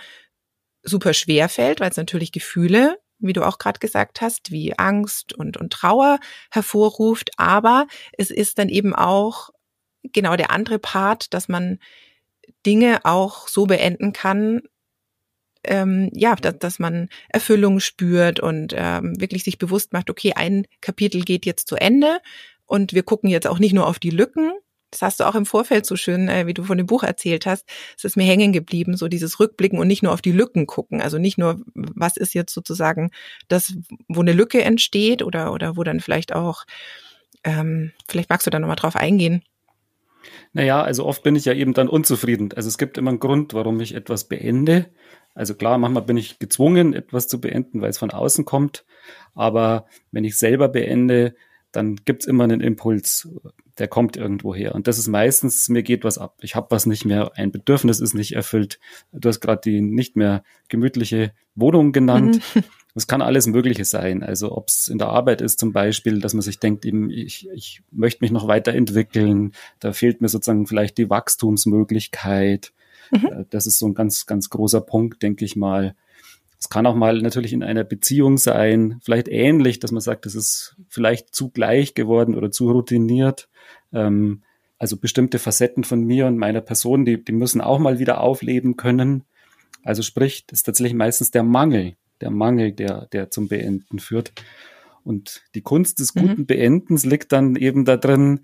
Speaker 2: super schwer fällt, weil es natürlich Gefühle, wie du auch gerade gesagt hast, wie Angst und, und Trauer hervorruft, aber es ist dann eben auch genau der andere Part, dass man Dinge auch so beenden kann, ähm, ja, dass, dass man Erfüllung spürt und ähm, wirklich sich bewusst macht, okay, ein Kapitel geht jetzt zu Ende und wir gucken jetzt auch nicht nur auf die Lücken, das hast du auch im Vorfeld so schön, äh, wie du von dem Buch erzählt hast. Es ist mir hängen geblieben, so dieses Rückblicken und nicht nur auf die Lücken gucken. Also nicht nur, was ist jetzt sozusagen das, wo eine Lücke entsteht oder, oder wo dann vielleicht auch, ähm, vielleicht magst du da nochmal drauf eingehen.
Speaker 1: Naja, also oft bin ich ja eben dann unzufrieden. Also es gibt immer einen Grund, warum ich etwas beende. Also klar, manchmal bin ich gezwungen, etwas zu beenden, weil es von außen kommt. Aber wenn ich selber beende, dann gibt's immer einen Impuls, der kommt irgendwo her. Und das ist meistens, mir geht was ab. Ich habe was nicht mehr, ein Bedürfnis ist nicht erfüllt. Du hast gerade die nicht mehr gemütliche Wohnung genannt. Mhm. Das kann alles Mögliche sein. Also ob es in der Arbeit ist zum Beispiel, dass man sich denkt, eben, ich, ich möchte mich noch weiterentwickeln. Da fehlt mir sozusagen vielleicht die Wachstumsmöglichkeit. Mhm. Äh, das ist so ein ganz, ganz großer Punkt, denke ich mal. Es kann auch mal natürlich in einer Beziehung sein, vielleicht ähnlich, dass man sagt, es ist vielleicht zu gleich geworden oder zu routiniert. Ähm, also bestimmte Facetten von mir und meiner Person, die, die müssen auch mal wieder aufleben können. Also sprich, das ist tatsächlich meistens der Mangel, der Mangel, der, der zum Beenden führt. Und die Kunst des guten mhm. Beendens liegt dann eben da drin,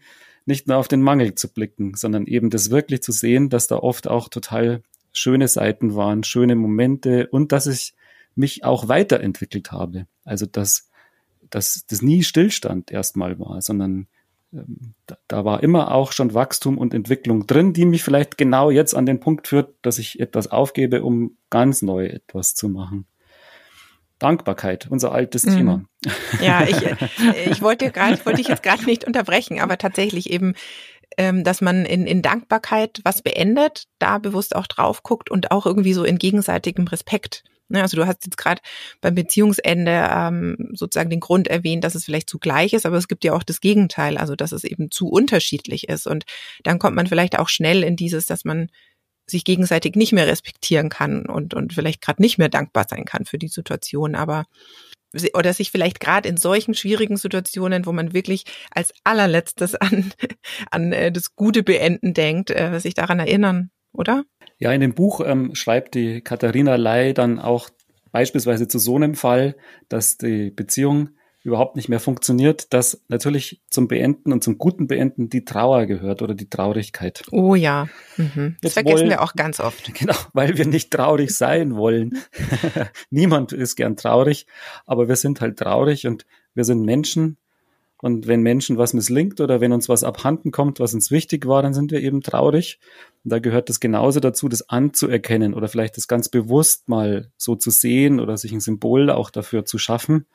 Speaker 1: nicht nur auf den Mangel zu blicken, sondern eben das wirklich zu sehen, dass da oft auch total schöne Seiten waren, schöne Momente und dass ich mich auch weiterentwickelt habe. Also dass, dass das nie Stillstand erstmal war, sondern ähm, da, da war immer auch schon Wachstum und Entwicklung drin, die mich vielleicht genau jetzt an den Punkt führt, dass ich etwas aufgebe, um ganz neu etwas zu machen. Dankbarkeit, unser altes mhm. Thema.
Speaker 2: Ja, ich, ich wollte gerade, ich wollte dich jetzt gerade nicht unterbrechen, aber tatsächlich eben, ähm, dass man in, in Dankbarkeit was beendet, da bewusst auch drauf guckt und auch irgendwie so in gegenseitigem Respekt. Ne, also du hast jetzt gerade beim Beziehungsende ähm, sozusagen den Grund erwähnt, dass es vielleicht zu gleich ist, aber es gibt ja auch das Gegenteil, also dass es eben zu unterschiedlich ist. Und dann kommt man vielleicht auch schnell in dieses, dass man sich gegenseitig nicht mehr respektieren kann und, und vielleicht gerade nicht mehr dankbar sein kann für die Situation. Aber oder sich vielleicht gerade in solchen schwierigen Situationen, wo man wirklich als allerletztes an, an äh, das gute Beenden denkt, äh, sich daran erinnern, oder?
Speaker 1: Ja, in dem Buch ähm, schreibt die Katharina Ley dann auch beispielsweise zu so einem Fall, dass die Beziehung überhaupt nicht mehr funktioniert, dass natürlich zum Beenden und zum guten Beenden die Trauer gehört oder die Traurigkeit.
Speaker 2: Oh ja, mhm. das vergessen wollen, wir auch ganz oft.
Speaker 1: Genau, weil wir nicht traurig sein wollen. Niemand ist gern traurig, aber wir sind halt traurig und wir sind Menschen und wenn Menschen was misslingt oder wenn uns was abhanden kommt, was uns wichtig war, dann sind wir eben traurig. Und da gehört das genauso dazu, das anzuerkennen oder vielleicht das ganz bewusst mal so zu sehen oder sich ein Symbol auch dafür zu schaffen,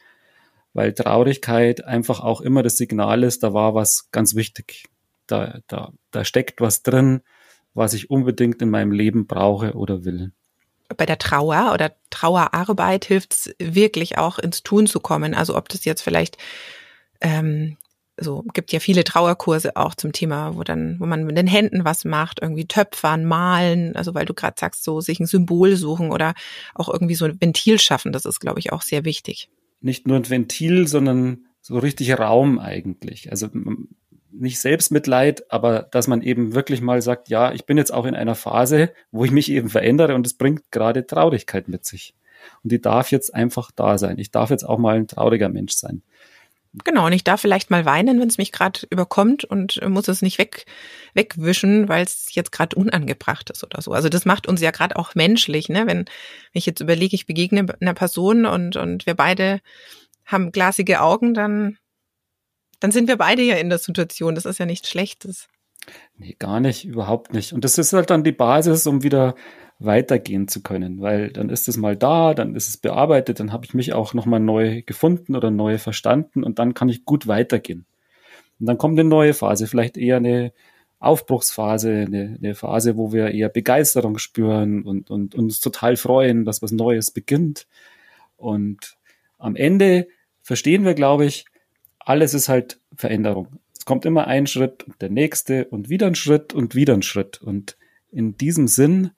Speaker 1: weil Traurigkeit einfach auch immer das Signal ist, da war was ganz wichtig. Da, da, da steckt was drin, was ich unbedingt in meinem Leben brauche oder will
Speaker 2: bei der Trauer oder Trauerarbeit hilft es wirklich auch ins Tun zu kommen. Also ob das jetzt vielleicht ähm, so gibt ja viele Trauerkurse auch zum Thema, wo dann, wo man mit den Händen was macht, irgendwie töpfern, malen, also weil du gerade sagst, so sich ein Symbol suchen oder auch irgendwie so ein Ventil schaffen, das ist, glaube ich, auch sehr wichtig.
Speaker 1: Nicht nur ein Ventil, sondern so richtig Raum eigentlich. Also nicht Selbstmitleid, aber dass man eben wirklich mal sagt, ja, ich bin jetzt auch in einer Phase, wo ich mich eben verändere und es bringt gerade Traurigkeit mit sich. Und die darf jetzt einfach da sein. Ich darf jetzt auch mal ein trauriger Mensch sein.
Speaker 2: Genau, und ich darf vielleicht mal weinen, wenn es mich gerade überkommt und muss es nicht weg, wegwischen, weil es jetzt gerade unangebracht ist oder so. Also das macht uns ja gerade auch menschlich, ne? Wenn, wenn ich jetzt überlege, ich begegne einer Person und, und wir beide haben glasige Augen, dann, dann sind wir beide ja in der Situation. Das ist ja nichts Schlechtes.
Speaker 1: Nee, gar nicht, überhaupt nicht. Und das ist halt dann die Basis, um wieder weitergehen zu können, weil dann ist es mal da, dann ist es bearbeitet, dann habe ich mich auch nochmal neu gefunden oder neu verstanden und dann kann ich gut weitergehen. Und dann kommt eine neue Phase, vielleicht eher eine Aufbruchsphase, eine, eine Phase, wo wir eher Begeisterung spüren und, und, und uns total freuen, dass was Neues beginnt. Und am Ende verstehen wir, glaube ich, alles ist halt Veränderung. Es kommt immer ein Schritt und der nächste und wieder ein Schritt und wieder ein Schritt. Und in diesem Sinn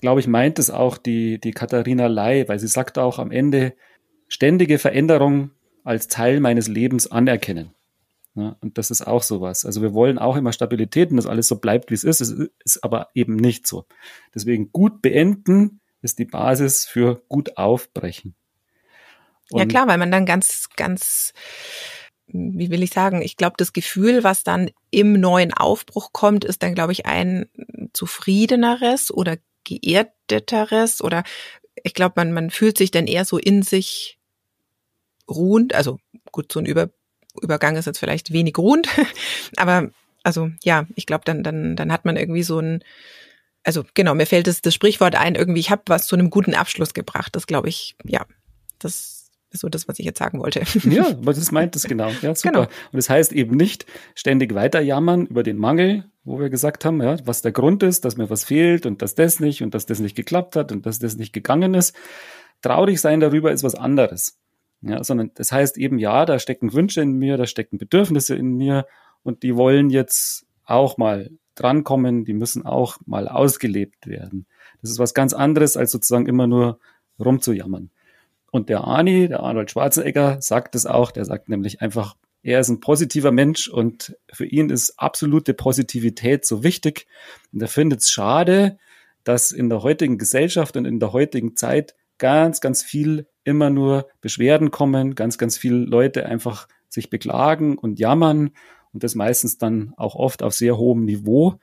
Speaker 1: glaube ich, meint es auch die, die Katharina Ley, weil sie sagt auch am Ende, ständige Veränderung als Teil meines Lebens anerkennen. Ja, und das ist auch sowas. Also wir wollen auch immer Stabilität und dass alles so bleibt, wie es ist. Es ist aber eben nicht so. Deswegen gut beenden ist die Basis für gut aufbrechen.
Speaker 2: Und ja klar, weil man dann ganz, ganz, wie will ich sagen, ich glaube, das Gefühl, was dann im neuen Aufbruch kommt, ist dann, glaube ich, ein zufriedeneres oder geerdeteres oder ich glaube, man, man fühlt sich dann eher so in sich ruhend, also gut, so ein Über, Übergang ist jetzt vielleicht wenig ruhend, aber also ja, ich glaube, dann, dann, dann hat man irgendwie so ein, also genau, mir fällt das, das Sprichwort ein, irgendwie, ich habe was zu einem guten Abschluss gebracht. Das glaube ich, ja, das ist so das, was ich jetzt sagen wollte.
Speaker 1: Ja, aber das meint es genau. Ja, super. Genau. Und das heißt eben nicht ständig weiter jammern über den Mangel, wo wir gesagt haben, ja, was der Grund ist, dass mir was fehlt und dass das nicht und dass das nicht geklappt hat und dass das nicht gegangen ist. Traurig sein darüber ist was anderes. Ja, sondern das heißt eben, ja, da stecken Wünsche in mir, da stecken Bedürfnisse in mir und die wollen jetzt auch mal drankommen, die müssen auch mal ausgelebt werden. Das ist was ganz anderes, als sozusagen immer nur rumzujammern. Und der Arni, der Arnold Schwarzenegger, sagt es auch, der sagt nämlich einfach, er ist ein positiver Mensch und für ihn ist absolute Positivität so wichtig. Und er findet es schade, dass in der heutigen Gesellschaft und in der heutigen Zeit ganz, ganz viel immer nur Beschwerden kommen, ganz, ganz viele Leute einfach sich beklagen und jammern und das meistens dann auch oft auf sehr hohem Niveau.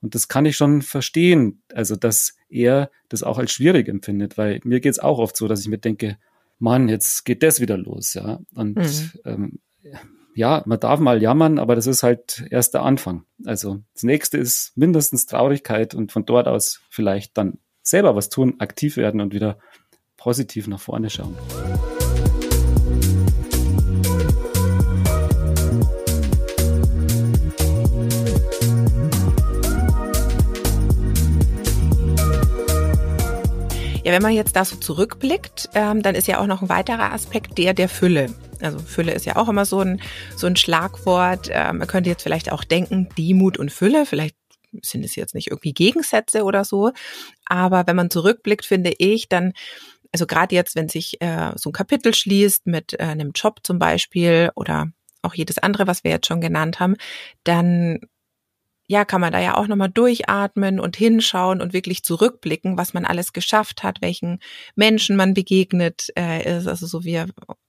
Speaker 1: Und das kann ich schon verstehen, also dass er das auch als schwierig empfindet, weil mir geht es auch oft so, dass ich mir denke, Mann, jetzt geht das wieder los, ja. Und mhm. ähm, ja, man darf mal jammern, aber das ist halt erst der Anfang. Also das nächste ist mindestens Traurigkeit und von dort aus vielleicht dann selber was tun, aktiv werden und wieder positiv nach vorne schauen.
Speaker 2: Ja, wenn man jetzt da so zurückblickt, ähm, dann ist ja auch noch ein weiterer Aspekt der der Fülle. Also Fülle ist ja auch immer so ein, so ein Schlagwort. Ähm, man könnte jetzt vielleicht auch denken, Demut und Fülle, vielleicht sind es jetzt nicht irgendwie Gegensätze oder so. Aber wenn man zurückblickt, finde ich, dann, also gerade jetzt, wenn sich äh, so ein Kapitel schließt mit äh, einem Job zum Beispiel oder auch jedes andere, was wir jetzt schon genannt haben, dann ja, kann man da ja auch nochmal durchatmen und hinschauen und wirklich zurückblicken, was man alles geschafft hat, welchen Menschen man begegnet äh, ist, also so wie,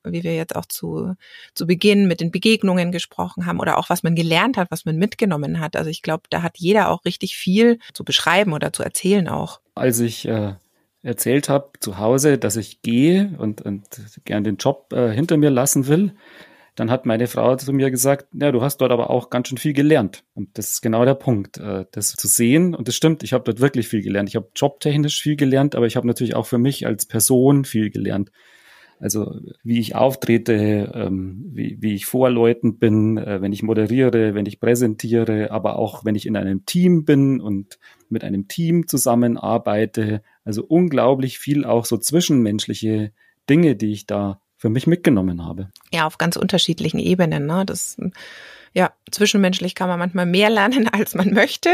Speaker 2: wie wir jetzt auch zu, zu Beginn mit den Begegnungen gesprochen haben oder auch was man gelernt hat, was man mitgenommen hat. Also ich glaube, da hat jeder auch richtig viel zu beschreiben oder zu erzählen auch.
Speaker 1: Als ich äh, erzählt habe zu Hause, dass ich gehe und, und gern den Job äh, hinter mir lassen will, dann hat meine Frau zu mir gesagt, ja, du hast dort aber auch ganz schön viel gelernt. Und das ist genau der Punkt, äh, das zu sehen. Und das stimmt, ich habe dort wirklich viel gelernt. Ich habe jobtechnisch viel gelernt, aber ich habe natürlich auch für mich als Person viel gelernt. Also wie ich auftrete, ähm, wie, wie ich vor Leuten bin, äh, wenn ich moderiere, wenn ich präsentiere, aber auch wenn ich in einem Team bin und mit einem Team zusammenarbeite. Also unglaublich viel auch so zwischenmenschliche Dinge, die ich da für mich mitgenommen habe.
Speaker 2: Ja, auf ganz unterschiedlichen Ebenen. Ne? Das, ja, zwischenmenschlich kann man manchmal mehr lernen, als man möchte.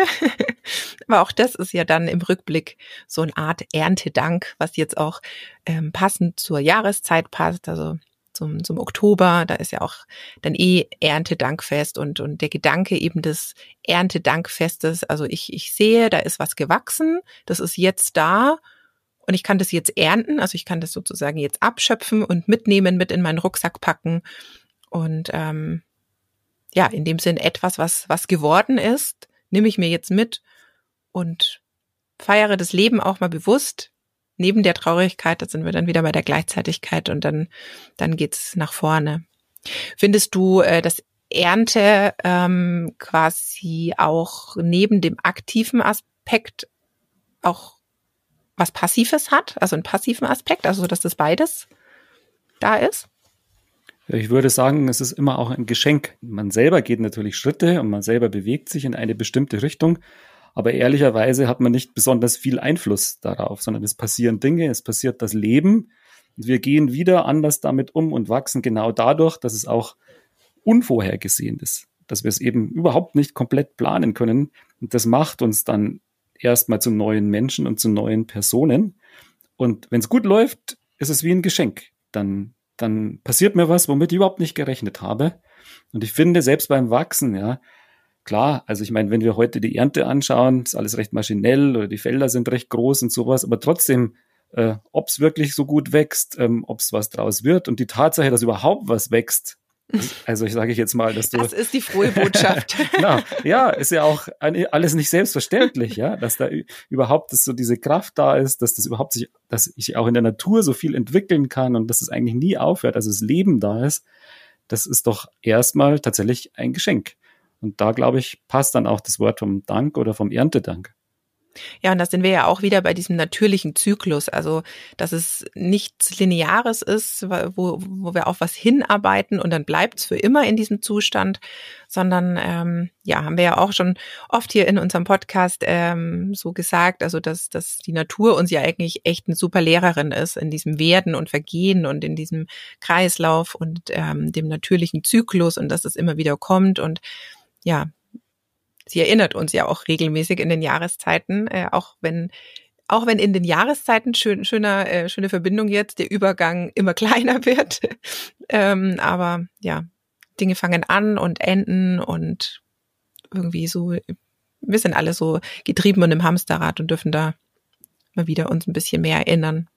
Speaker 2: Aber auch das ist ja dann im Rückblick so eine Art Erntedank, was jetzt auch ähm, passend zur Jahreszeit passt. Also zum, zum Oktober, da ist ja auch dann eh Erntedankfest und, und der Gedanke eben des Erntedankfestes. Also ich, ich sehe, da ist was gewachsen, das ist jetzt da und ich kann das jetzt ernten, also ich kann das sozusagen jetzt abschöpfen und mitnehmen, mit in meinen Rucksack packen. Und ähm, ja, in dem Sinn etwas, was, was geworden ist, nehme ich mir jetzt mit und feiere das Leben auch mal bewusst. Neben der Traurigkeit, da sind wir dann wieder bei der Gleichzeitigkeit und dann, dann geht's nach vorne. Findest du, äh, dass Ernte ähm, quasi auch neben dem aktiven Aspekt auch was Passives hat, also einen passiven Aspekt, also dass das beides da ist?
Speaker 1: Ich würde sagen, es ist immer auch ein Geschenk. Man selber geht natürlich Schritte und man selber bewegt sich in eine bestimmte Richtung. Aber ehrlicherweise hat man nicht besonders viel Einfluss darauf, sondern es passieren Dinge, es passiert das Leben. Und wir gehen wieder anders damit um und wachsen genau dadurch, dass es auch unvorhergesehen ist, dass wir es eben überhaupt nicht komplett planen können. Und das macht uns dann erstmal zu neuen Menschen und zu neuen Personen. Und wenn es gut läuft, ist es wie ein Geschenk. Dann, dann passiert mir was, womit ich überhaupt nicht gerechnet habe. Und ich finde, selbst beim Wachsen, ja, klar, also ich meine, wenn wir heute die Ernte anschauen, ist alles recht maschinell oder die Felder sind recht groß und sowas, aber trotzdem äh, ob es wirklich so gut wächst, ähm, ob es was draus wird. Und die Tatsache, dass überhaupt was wächst, also ich sage ich jetzt mal, dass du.
Speaker 2: Das ist die frohe Botschaft.
Speaker 1: genau, ja, ist ja auch alles nicht selbstverständlich, ja, dass da überhaupt dass so diese Kraft da ist, dass das überhaupt sich, dass ich auch in der Natur so viel entwickeln kann und dass es eigentlich nie aufhört, also das Leben da ist. Das ist doch erstmal tatsächlich ein Geschenk. Und da glaube ich passt dann auch das Wort vom Dank oder vom Erntedank.
Speaker 2: Ja, und da sind wir ja auch wieder bei diesem natürlichen Zyklus, also dass es nichts Lineares ist, wo, wo wir auf was hinarbeiten und dann bleibt es für immer in diesem Zustand, sondern ähm, ja, haben wir ja auch schon oft hier in unserem Podcast ähm, so gesagt, also dass, dass die Natur uns ja eigentlich echt eine super Lehrerin ist in diesem Werden und Vergehen und in diesem Kreislauf und ähm, dem natürlichen Zyklus und dass es immer wieder kommt und ja, sie erinnert uns ja auch regelmäßig in den Jahreszeiten, äh, auch wenn auch wenn in den Jahreszeiten schön, schöner, äh, schöne Verbindung jetzt, der Übergang immer kleiner wird. ähm, aber ja, Dinge fangen an und enden und irgendwie so, wir sind alle so getrieben und im Hamsterrad und dürfen da mal wieder uns ein bisschen mehr erinnern.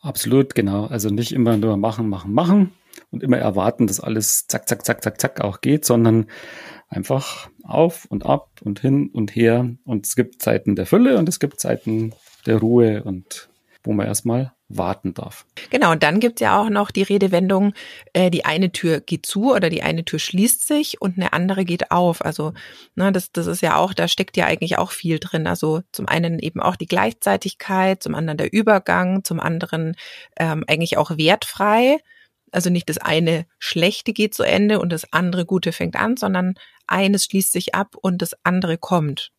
Speaker 1: Absolut, genau. Also nicht immer nur machen, machen, machen und immer erwarten, dass alles zack, zack, zack, zack, zack auch geht, sondern einfach auf und ab und hin und her. Und es gibt Zeiten der Fülle und es gibt Zeiten der Ruhe und wo man erstmal warten darf.
Speaker 2: Genau, und dann gibt es ja auch noch die Redewendung, äh, die eine Tür geht zu oder die eine Tür schließt sich und eine andere geht auf. Also, ne, das, das ist ja auch, da steckt ja eigentlich auch viel drin. Also zum einen eben auch die Gleichzeitigkeit, zum anderen der Übergang, zum anderen ähm, eigentlich auch wertfrei. Also nicht das eine Schlechte geht zu Ende und das andere Gute fängt an, sondern eines schließt sich ab und das andere kommt.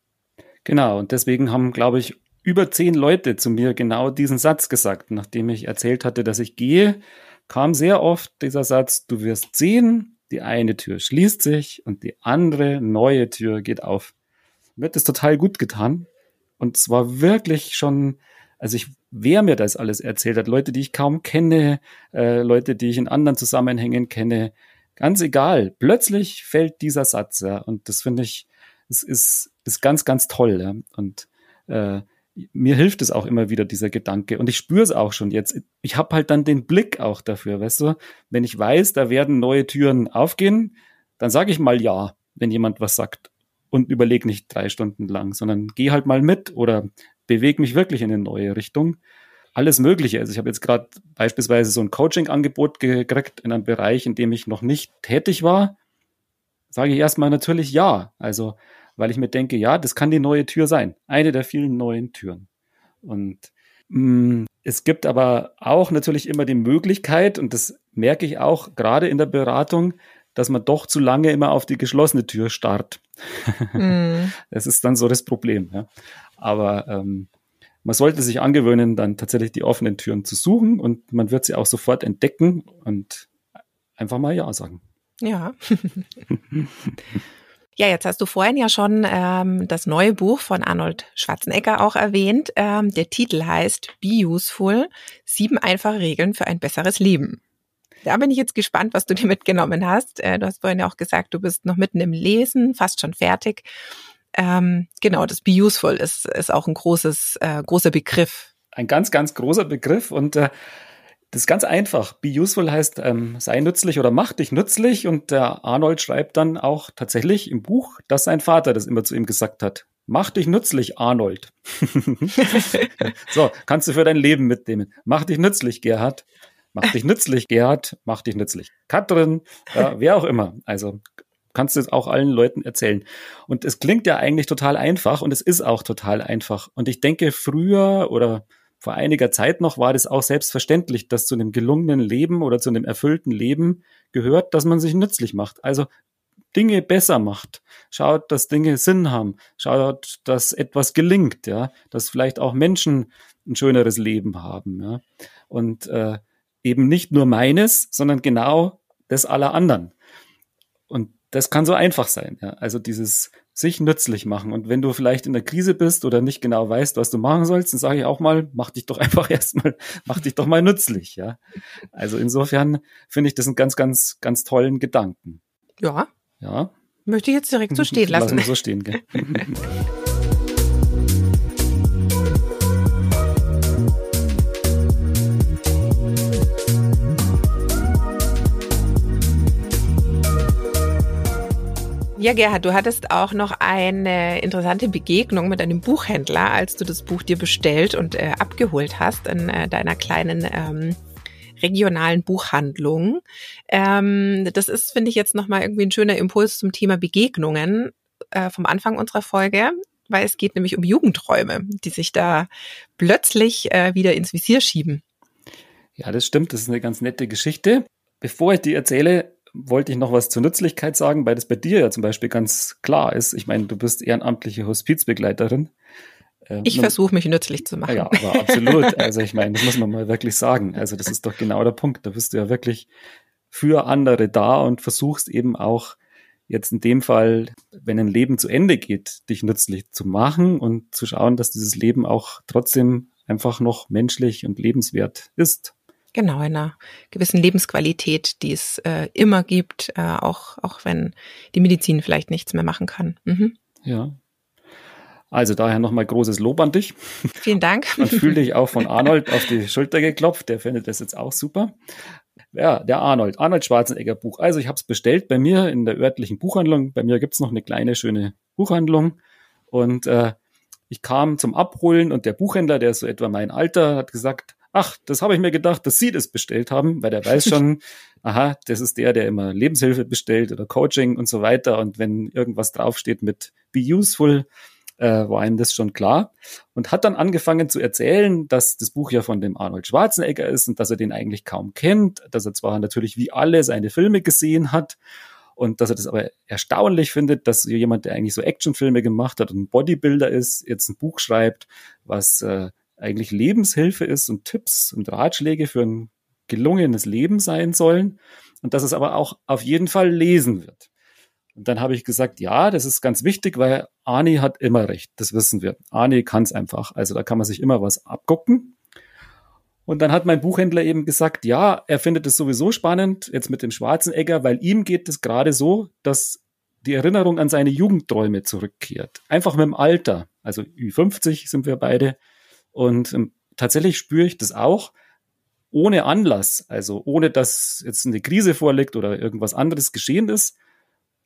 Speaker 1: Genau, und deswegen haben, glaube ich, über zehn Leute zu mir genau diesen Satz gesagt. Nachdem ich erzählt hatte, dass ich gehe, kam sehr oft dieser Satz, du wirst sehen, die eine Tür schließt sich und die andere neue Tür geht auf. Mir hat das total gut getan. Und zwar wirklich schon also ich, wer mir das alles erzählt hat, Leute, die ich kaum kenne, äh, Leute, die ich in anderen Zusammenhängen kenne, ganz egal. Plötzlich fällt dieser Satz, ja, und das finde ich, es ist, ist ganz, ganz toll, ja. Und äh, mir hilft es auch immer wieder, dieser Gedanke. Und ich spüre es auch schon jetzt. Ich habe halt dann den Blick auch dafür, weißt du? Wenn ich weiß, da werden neue Türen aufgehen, dann sage ich mal ja, wenn jemand was sagt. Und überleg nicht drei Stunden lang, sondern geh halt mal mit oder bewege mich wirklich in eine neue Richtung. Alles Mögliche. Also ich habe jetzt gerade beispielsweise so ein Coaching-Angebot gekriegt in einem Bereich, in dem ich noch nicht tätig war. Sage ich erstmal natürlich ja. Also, weil ich mir denke, ja, das kann die neue Tür sein. Eine der vielen neuen Türen. Und mh, mm, es gibt aber auch natürlich immer die Möglichkeit, und das merke ich auch gerade in der Beratung, dass man doch zu lange immer auf die geschlossene Tür starrt. Mm. Das ist dann so das Problem. Ja. Aber ähm, man sollte sich angewöhnen, dann tatsächlich die offenen Türen zu suchen und man wird sie auch sofort entdecken und einfach mal Ja sagen.
Speaker 2: Ja. Ja, jetzt hast du vorhin ja schon ähm, das neue Buch von Arnold Schwarzenegger auch erwähnt. Ähm, der Titel heißt Be Useful, sieben einfache Regeln für ein besseres Leben. Da bin ich jetzt gespannt, was du dir mitgenommen hast. Äh, du hast vorhin ja auch gesagt, du bist noch mitten im Lesen, fast schon fertig. Ähm, genau, das Be Useful ist, ist auch ein großes, äh, großer Begriff.
Speaker 1: Ein ganz, ganz großer Begriff und äh, das ist ganz einfach. Be useful heißt, ähm, sei nützlich oder mach dich nützlich. Und der Arnold schreibt dann auch tatsächlich im Buch, dass sein Vater das immer zu ihm gesagt hat. Mach dich nützlich, Arnold. so, kannst du für dein Leben mitnehmen. Mach dich nützlich, Gerhard. Mach dich nützlich, Gerhard. Mach dich nützlich. Katrin, ja, wer auch immer. Also kannst du es auch allen Leuten erzählen. Und es klingt ja eigentlich total einfach und es ist auch total einfach. Und ich denke, früher oder vor einiger Zeit noch war das auch selbstverständlich, dass zu einem gelungenen Leben oder zu einem erfüllten Leben gehört, dass man sich nützlich macht. Also Dinge besser macht. Schaut, dass Dinge Sinn haben. Schaut, dass etwas gelingt, ja, dass vielleicht auch Menschen ein schöneres Leben haben, ja. Und äh, eben nicht nur meines, sondern genau das aller anderen. Und das kann so einfach sein. Ja? Also dieses sich nützlich machen. Und wenn du vielleicht in der Krise bist oder nicht genau weißt, was du machen sollst, dann sage ich auch mal, mach dich doch einfach erstmal, mach dich doch mal nützlich. Ja. Also insofern finde ich das einen ganz, ganz, ganz tollen Gedanken.
Speaker 2: Ja.
Speaker 1: Ja.
Speaker 2: Möchte ich jetzt direkt so stehen lassen. Lassen
Speaker 1: so stehen, gell?
Speaker 2: Ja, Gerhard, du hattest auch noch eine interessante Begegnung mit einem Buchhändler, als du das Buch dir bestellt und äh, abgeholt hast in äh, deiner kleinen ähm, regionalen Buchhandlung. Ähm, das ist, finde ich, jetzt nochmal irgendwie ein schöner Impuls zum Thema Begegnungen äh, vom Anfang unserer Folge, weil es geht nämlich um Jugendträume, die sich da plötzlich äh, wieder ins Visier schieben.
Speaker 1: Ja, das stimmt. Das ist eine ganz nette Geschichte. Bevor ich die erzähle, wollte ich noch was zur Nützlichkeit sagen, weil das bei dir ja zum Beispiel ganz klar ist. Ich meine, du bist ehrenamtliche Hospizbegleiterin.
Speaker 2: Ähm, ich versuche mich nützlich zu machen.
Speaker 1: Ja, aber absolut. Also ich meine, das muss man mal wirklich sagen. Also das ist doch genau der Punkt. Da bist du ja wirklich für andere da und versuchst eben auch jetzt in dem Fall, wenn ein Leben zu Ende geht, dich nützlich zu machen und zu schauen, dass dieses Leben auch trotzdem einfach noch menschlich und lebenswert ist.
Speaker 2: Genau, in einer gewissen Lebensqualität, die es äh, immer gibt, äh, auch, auch wenn die Medizin vielleicht nichts mehr machen kann. Mhm.
Speaker 1: Ja. Also daher nochmal großes Lob an dich.
Speaker 2: Vielen Dank.
Speaker 1: Man fühlt dich auch von Arnold auf die Schulter geklopft. Der findet das jetzt auch super. Ja, der Arnold, Arnold Schwarzenegger Buch. Also ich habe es bestellt bei mir in der örtlichen Buchhandlung. Bei mir gibt's noch eine kleine, schöne Buchhandlung. Und äh, ich kam zum Abholen und der Buchhändler, der ist so etwa mein Alter, hat gesagt, ach, das habe ich mir gedacht, dass Sie das bestellt haben, weil der weiß schon, aha, das ist der, der immer Lebenshilfe bestellt oder Coaching und so weiter. Und wenn irgendwas draufsteht mit Be Useful, äh, war ihm das schon klar. Und hat dann angefangen zu erzählen, dass das Buch ja von dem Arnold Schwarzenegger ist und dass er den eigentlich kaum kennt, dass er zwar natürlich wie alle seine Filme gesehen hat und dass er das aber erstaunlich findet, dass jemand, der eigentlich so Actionfilme gemacht hat und ein Bodybuilder ist, jetzt ein Buch schreibt, was äh, eigentlich Lebenshilfe ist und Tipps und Ratschläge für ein gelungenes Leben sein sollen und dass es aber auch auf jeden Fall lesen wird. Und dann habe ich gesagt, ja, das ist ganz wichtig, weil Ani hat immer recht, das wissen wir. Ani kann es einfach, also da kann man sich immer was abgucken. Und dann hat mein Buchhändler eben gesagt, ja, er findet es sowieso spannend, jetzt mit dem Schwarzenegger, weil ihm geht es gerade so, dass die Erinnerung an seine Jugendträume zurückkehrt. Einfach mit dem Alter. Also Ü50 sind wir beide. Und ähm, tatsächlich spüre ich das auch ohne Anlass, also ohne dass jetzt eine Krise vorliegt oder irgendwas anderes geschehen ist.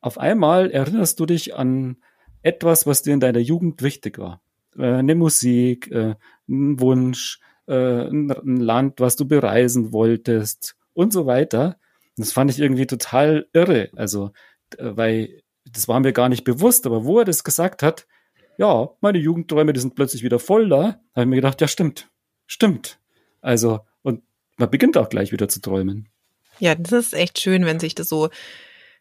Speaker 1: Auf einmal erinnerst du dich an etwas, was dir in deiner Jugend wichtig war. Äh, eine Musik, äh, ein Wunsch, äh, ein, Land, was du bereisen wolltest und so weiter. Das fand ich irgendwie total irre. Also, äh, weil das war mir gar nicht bewusst, aber wo er das gesagt hat, ja, meine Jugendträume, die sind plötzlich wieder voll da. Da habe ich mir gedacht, ja, stimmt, stimmt. Also, und man beginnt auch gleich wieder zu träumen.
Speaker 2: Ja, das ist echt schön, wenn sich das so,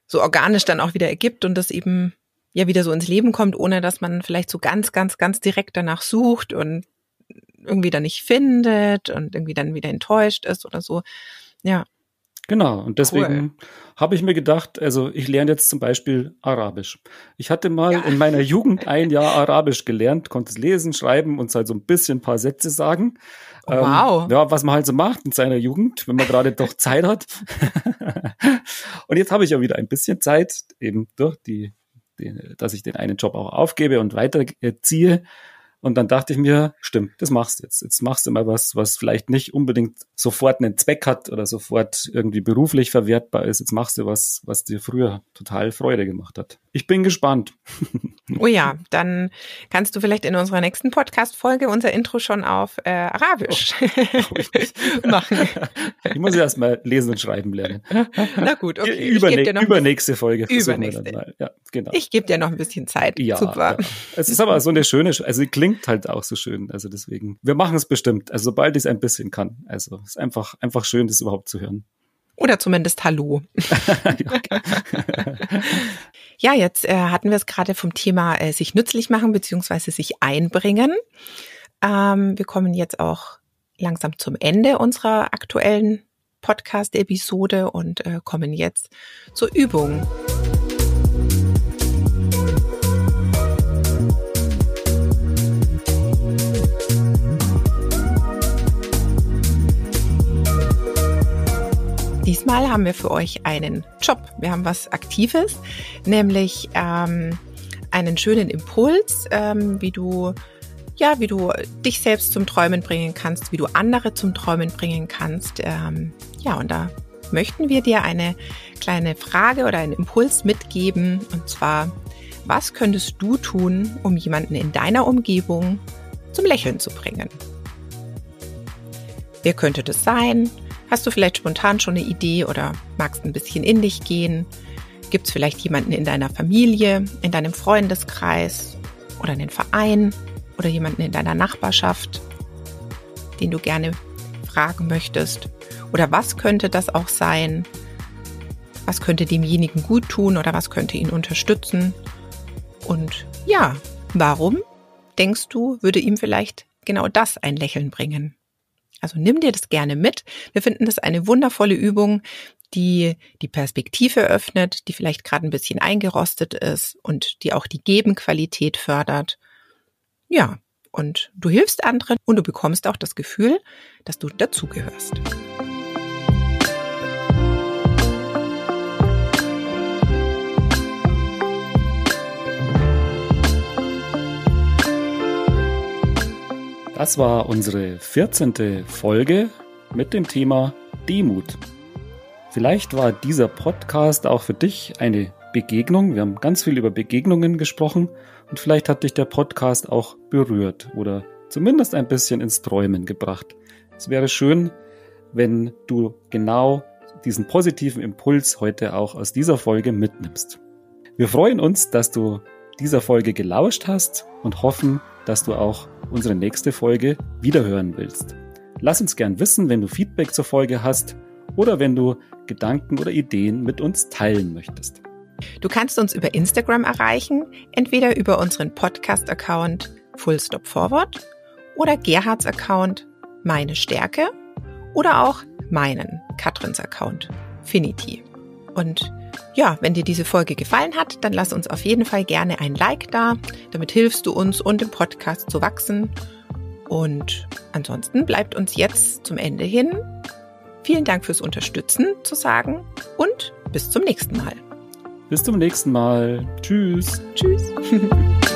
Speaker 2: so organisch dann auch wieder ergibt und das eben ja wieder so ins Leben kommt, ohne dass man vielleicht so ganz, ganz, ganz direkt danach sucht und irgendwie dann nicht findet und irgendwie dann wieder enttäuscht ist oder so. Ja,
Speaker 1: Genau, und deswegen cool. habe ich mir gedacht, also ich lerne jetzt zum Beispiel Arabisch. Ich hatte mal ja. in meiner Jugend ein Jahr Arabisch gelernt, konnte es lesen, schreiben und halt so ein bisschen ein paar Sätze sagen.
Speaker 2: Oh, wow.
Speaker 1: Ähm, ja, was man halt so macht in seiner Jugend, wenn man gerade doch Zeit hat. und jetzt habe ich ja wieder ein bisschen Zeit, eben durch die, die, dass ich den einen Job auch aufgebe und weiterziehe. Und dann dachte ich mir, stimmt, das machst du jetzt. Jetzt machst du mal was, was vielleicht nicht unbedingt sofort einen Zweck hat oder sofort irgendwie beruflich verwertbar ist. Jetzt machst du was, was dir früher total Freude gemacht hat. Ich bin gespannt.
Speaker 2: Oh ja, dann kannst du vielleicht in unserer nächsten Podcast-Folge unser Intro schon auf äh, Arabisch oh, machen.
Speaker 1: Ich muss erst mal lesen und schreiben lernen.
Speaker 2: Na gut, okay.
Speaker 1: Überne übernächste Folge.
Speaker 2: Übernächste. Ja, genau. Ich gebe dir noch ein bisschen Zeit.
Speaker 1: Ja, Super. Ja. Es ist aber so eine schöne, also sie klingt halt auch so schön. Also deswegen, wir machen es bestimmt. Also sobald ich es ein bisschen kann. Also es ist einfach, einfach schön, das überhaupt zu hören.
Speaker 2: Oder zumindest Hallo. Ja, jetzt äh, hatten wir es gerade vom Thema äh, sich nützlich machen beziehungsweise sich einbringen. Ähm, wir kommen jetzt auch langsam zum Ende unserer aktuellen Podcast-Episode und äh, kommen jetzt zur Übung. Diesmal haben wir für euch einen Job. Wir haben was Aktives, nämlich ähm, einen schönen Impuls, ähm, wie du ja, wie du dich selbst zum Träumen bringen kannst, wie du andere zum Träumen bringen kannst. Ähm, ja, und da möchten wir dir eine kleine Frage oder einen Impuls mitgeben. Und zwar, was könntest du tun, um jemanden in deiner Umgebung zum Lächeln zu bringen? Wer könnte das sein? Hast du vielleicht spontan schon eine Idee oder magst ein bisschen in dich gehen? Gibt es vielleicht jemanden in deiner Familie, in deinem Freundeskreis oder einen Verein oder jemanden in deiner Nachbarschaft, den du gerne fragen möchtest? Oder was könnte das auch sein? Was könnte demjenigen gut tun oder was könnte ihn unterstützen? Und ja, warum denkst du, würde ihm vielleicht genau das ein Lächeln bringen? Also nimm dir das gerne mit. Wir finden das eine wundervolle Übung, die die Perspektive öffnet, die vielleicht gerade ein bisschen eingerostet ist und die auch die Gebenqualität fördert. Ja, und du hilfst anderen und du bekommst auch das Gefühl, dass du dazugehörst.
Speaker 1: Das war unsere 14. Folge mit dem Thema Demut. Vielleicht war dieser Podcast auch für dich eine Begegnung. Wir haben ganz viel über Begegnungen gesprochen und vielleicht hat dich der Podcast auch berührt oder zumindest ein bisschen ins Träumen gebracht. Es wäre schön, wenn du genau diesen positiven Impuls heute auch aus dieser Folge mitnimmst. Wir freuen uns, dass du dieser Folge gelauscht hast und hoffen, dass du auch unsere nächste Folge wiederhören willst. Lass uns gern wissen, wenn du Feedback zur Folge hast oder wenn du Gedanken oder Ideen mit uns teilen möchtest.
Speaker 2: Du kannst uns über Instagram erreichen, entweder über unseren Podcast-Account Full Stop Forward oder Gerhards Account Meine Stärke oder auch meinen Katrins Account Finity. Und ja, wenn dir diese Folge gefallen hat, dann lass uns auf jeden Fall gerne ein Like da. Damit hilfst du uns und dem Podcast zu wachsen. Und ansonsten bleibt uns jetzt zum Ende hin vielen Dank fürs Unterstützen zu sagen und bis zum nächsten Mal.
Speaker 1: Bis zum nächsten Mal. Tschüss.
Speaker 2: Tschüss.